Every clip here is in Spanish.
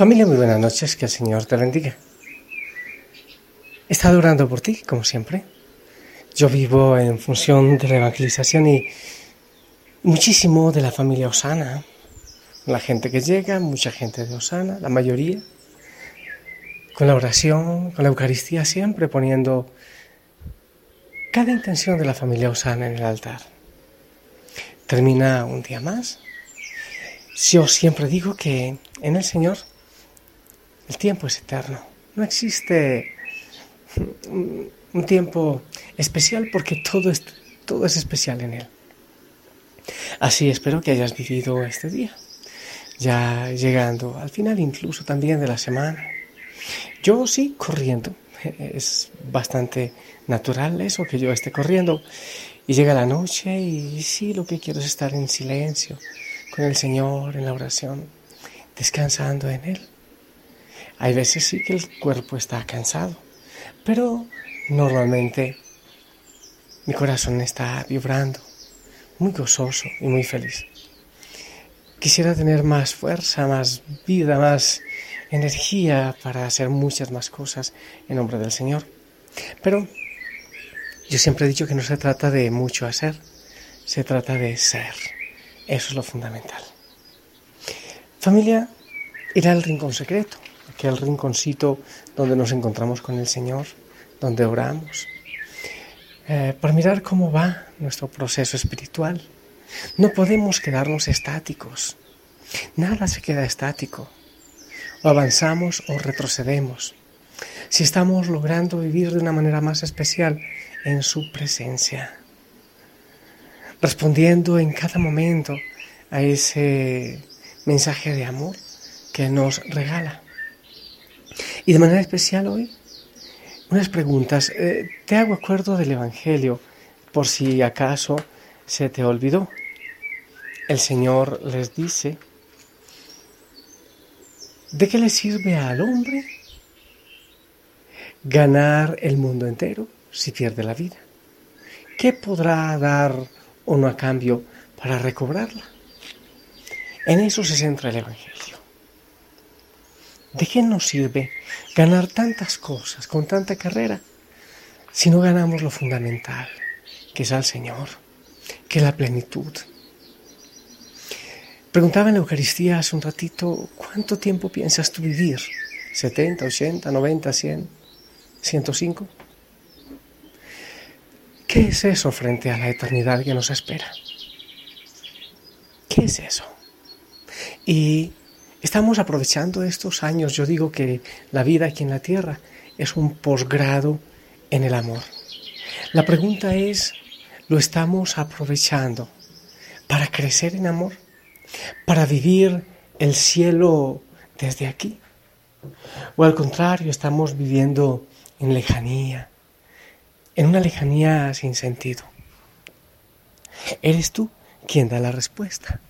Familia, muy buenas noches, que el Señor te bendiga. He estado orando por ti, como siempre. Yo vivo en función de la evangelización y muchísimo de la familia Osana. La gente que llega, mucha gente de Osana, la mayoría. Con la oración, con la Eucaristía, siempre poniendo cada intención de la familia Osana en el altar. Termina un día más. Yo siempre digo que en el Señor el tiempo es eterno. No existe un tiempo especial porque todo es, todo es especial en Él. Así espero que hayas vivido este día, ya llegando al final incluso también de la semana. Yo sí, corriendo. Es bastante natural eso, que yo esté corriendo. Y llega la noche y sí, lo que quiero es estar en silencio, con el Señor, en la oración, descansando en Él. Hay veces sí que el cuerpo está cansado, pero normalmente mi corazón está vibrando, muy gozoso y muy feliz. Quisiera tener más fuerza, más vida, más energía para hacer muchas más cosas en nombre del Señor. Pero yo siempre he dicho que no se trata de mucho hacer, se trata de ser. Eso es lo fundamental. Familia, ir al rincón secreto aquel rinconcito donde nos encontramos con el Señor, donde oramos, eh, para mirar cómo va nuestro proceso espiritual. No podemos quedarnos estáticos. Nada se queda estático. O avanzamos o retrocedemos. Si estamos logrando vivir de una manera más especial en su presencia. Respondiendo en cada momento a ese mensaje de amor que nos regala. Y de manera especial hoy, unas preguntas. Eh, te hago acuerdo del Evangelio, por si acaso se te olvidó. El Señor les dice, ¿de qué le sirve al hombre ganar el mundo entero si pierde la vida? ¿Qué podrá dar o no a cambio para recobrarla? En eso se centra el Evangelio. ¿De qué nos sirve ganar tantas cosas con tanta carrera si no ganamos lo fundamental, que es al Señor, que es la plenitud? Preguntaba en la Eucaristía hace un ratito, ¿cuánto tiempo piensas tú vivir? ¿70, 80, 90, 100, 105? ¿Qué es eso frente a la eternidad que nos espera? ¿Qué es eso? Y Estamos aprovechando estos años. Yo digo que la vida aquí en la tierra es un posgrado en el amor. La pregunta es, ¿lo estamos aprovechando para crecer en amor? ¿Para vivir el cielo desde aquí? ¿O al contrario, estamos viviendo en lejanía, en una lejanía sin sentido? Eres tú quien da la respuesta.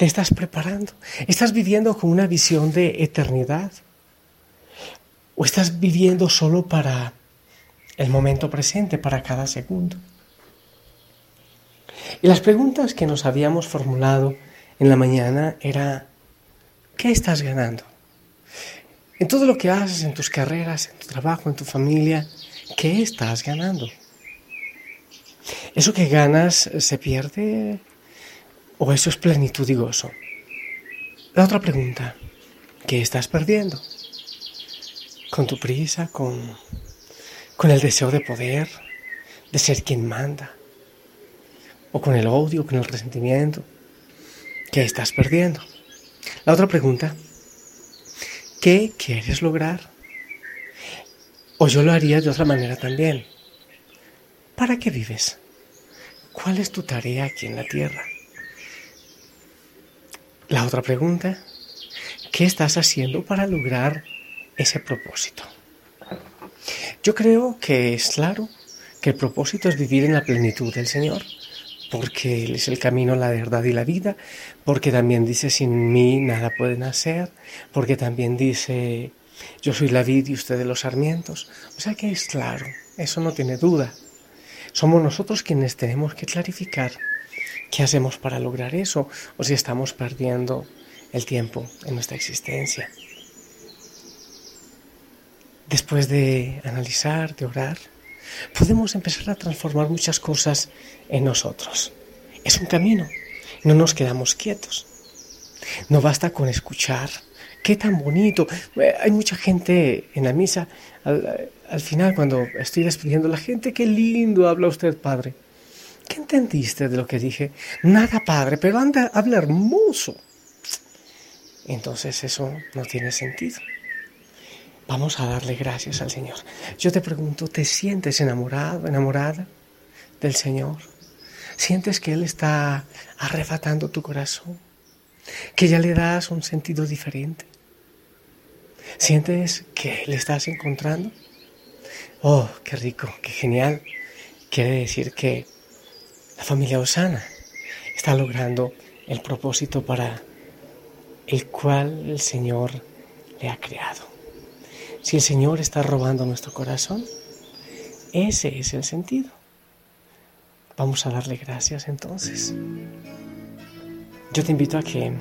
¿Te estás preparando? ¿Estás viviendo con una visión de eternidad? ¿O estás viviendo solo para el momento presente, para cada segundo? Y las preguntas que nos habíamos formulado en la mañana era, ¿qué estás ganando? En todo lo que haces, en tus carreras, en tu trabajo, en tu familia, ¿qué estás ganando? ¿Eso que ganas se pierde ¿O eso es plenitud y gozo? La otra pregunta, ¿qué estás perdiendo? Con tu prisa, con, con el deseo de poder, de ser quien manda, o con el odio, con el resentimiento, ¿qué estás perdiendo? La otra pregunta, ¿qué quieres lograr? O yo lo haría de otra manera también. ¿Para qué vives? ¿Cuál es tu tarea aquí en la tierra? La otra pregunta, ¿qué estás haciendo para lograr ese propósito? Yo creo que es claro que el propósito es vivir en la plenitud del Señor, porque Él es el camino, la verdad y la vida, porque también dice, sin mí nada pueden hacer, porque también dice, yo soy la vid y ustedes los sarmientos. O sea que es claro, eso no tiene duda. Somos nosotros quienes tenemos que clarificar ¿Qué hacemos para lograr eso? O si estamos perdiendo el tiempo en nuestra existencia. Después de analizar, de orar, podemos empezar a transformar muchas cosas en nosotros. Es un camino, no nos quedamos quietos. No basta con escuchar. Qué tan bonito. Eh, hay mucha gente en la misa. Al, final, cuando estoy despidiendo la gente, qué lindo habla usted, padre. ¿Qué entendiste de lo que dije? Nada, padre, pero anda, habla hermoso. Entonces eso no tiene sentido. Vamos a darle gracias al Señor. Yo te pregunto, ¿te sientes enamorado, enamorada del Señor? ¿Sientes que Él está arrebatando tu corazón? ¿Que ya le das un sentido diferente? ¿Sientes que le estás encontrando? Oh, qué rico, qué genial. Quiere decir que la familia Osana está logrando el propósito para el cual el Señor le ha creado. Si el Señor está robando nuestro corazón, ese es el sentido. Vamos a darle gracias entonces. Yo te invito a que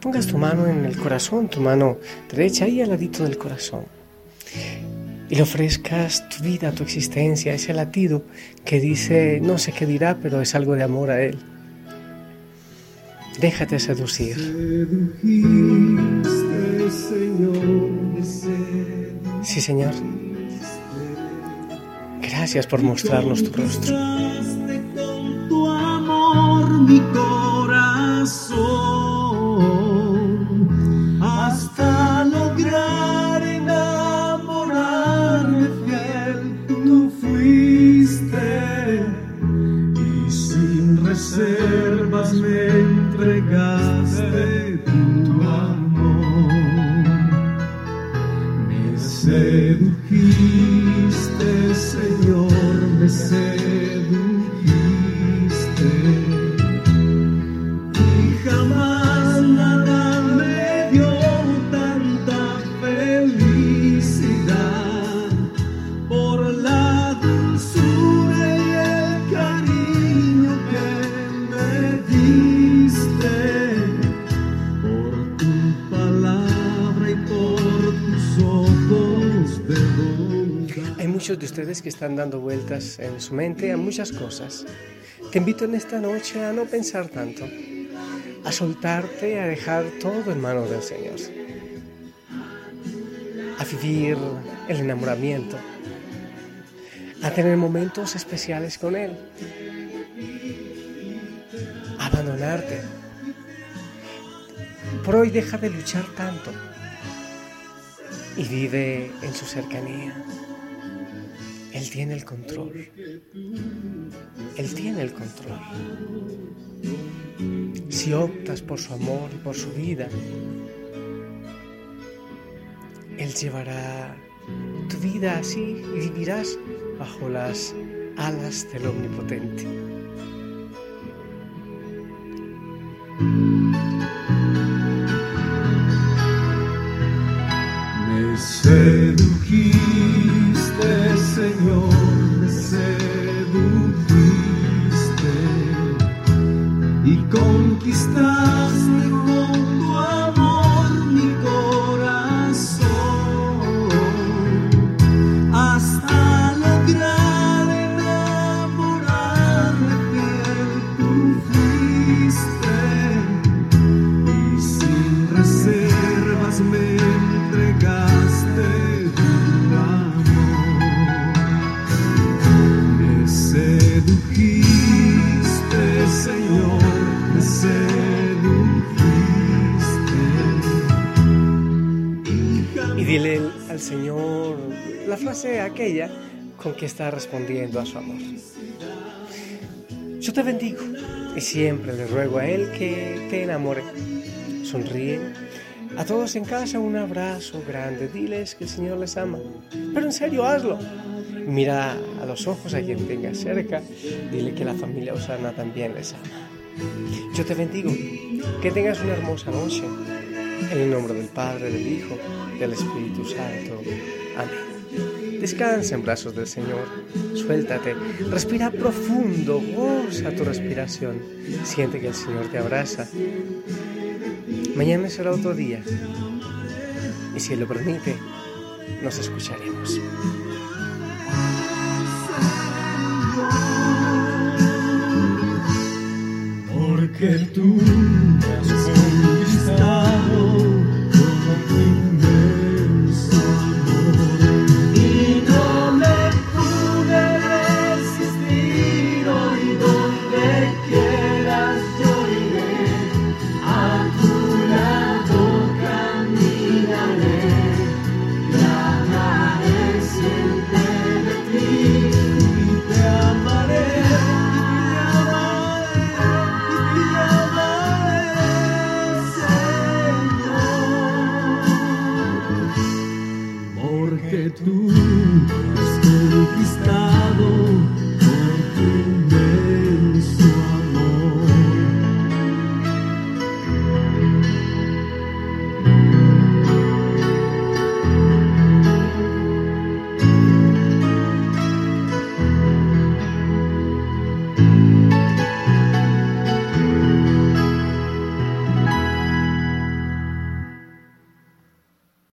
pongas tu mano en el corazón, tu mano derecha ahí al ladito del corazón, y le ofrezcas tu vida, tu existencia, ese latido que dice, no sé qué dirá, pero es algo de amor a Él. Déjate seducir. Sí, Señor. Gracias por mostrarnos tu rostro. Sedujiste, Señor, me sedujiste. De ustedes que están dando vueltas en su mente a muchas cosas. Te invito en esta noche a no pensar tanto, a soltarte, a dejar todo en manos del Señor, a vivir el enamoramiento, a tener momentos especiales con Él, a abandonarte. Por hoy deja de luchar tanto y vive en su cercanía. Él tiene el control. Él tiene el control. Si optas por su amor y por su vida, Él llevará tu vida así y vivirás bajo las alas del Omnipotente. Señor la frase aquella con que está respondiendo a su amor. Yo te bendigo y siempre le ruego a Él que te enamore. Sonríe. A todos en casa un abrazo grande. Diles que el Señor les ama. Pero en serio, hazlo. Mira a los ojos a quien tengas cerca. Dile que la familia Osana también les ama. Yo te bendigo. Que tengas una hermosa noche. En el nombre del Padre, del Hijo, del Espíritu Santo. Amén. Descansa en brazos del Señor. Suéltate. Respira profundo. Goza tu respiración. Siente que el Señor te abraza. Mañana será otro día. Y si lo permite, nos escucharemos. Porque tú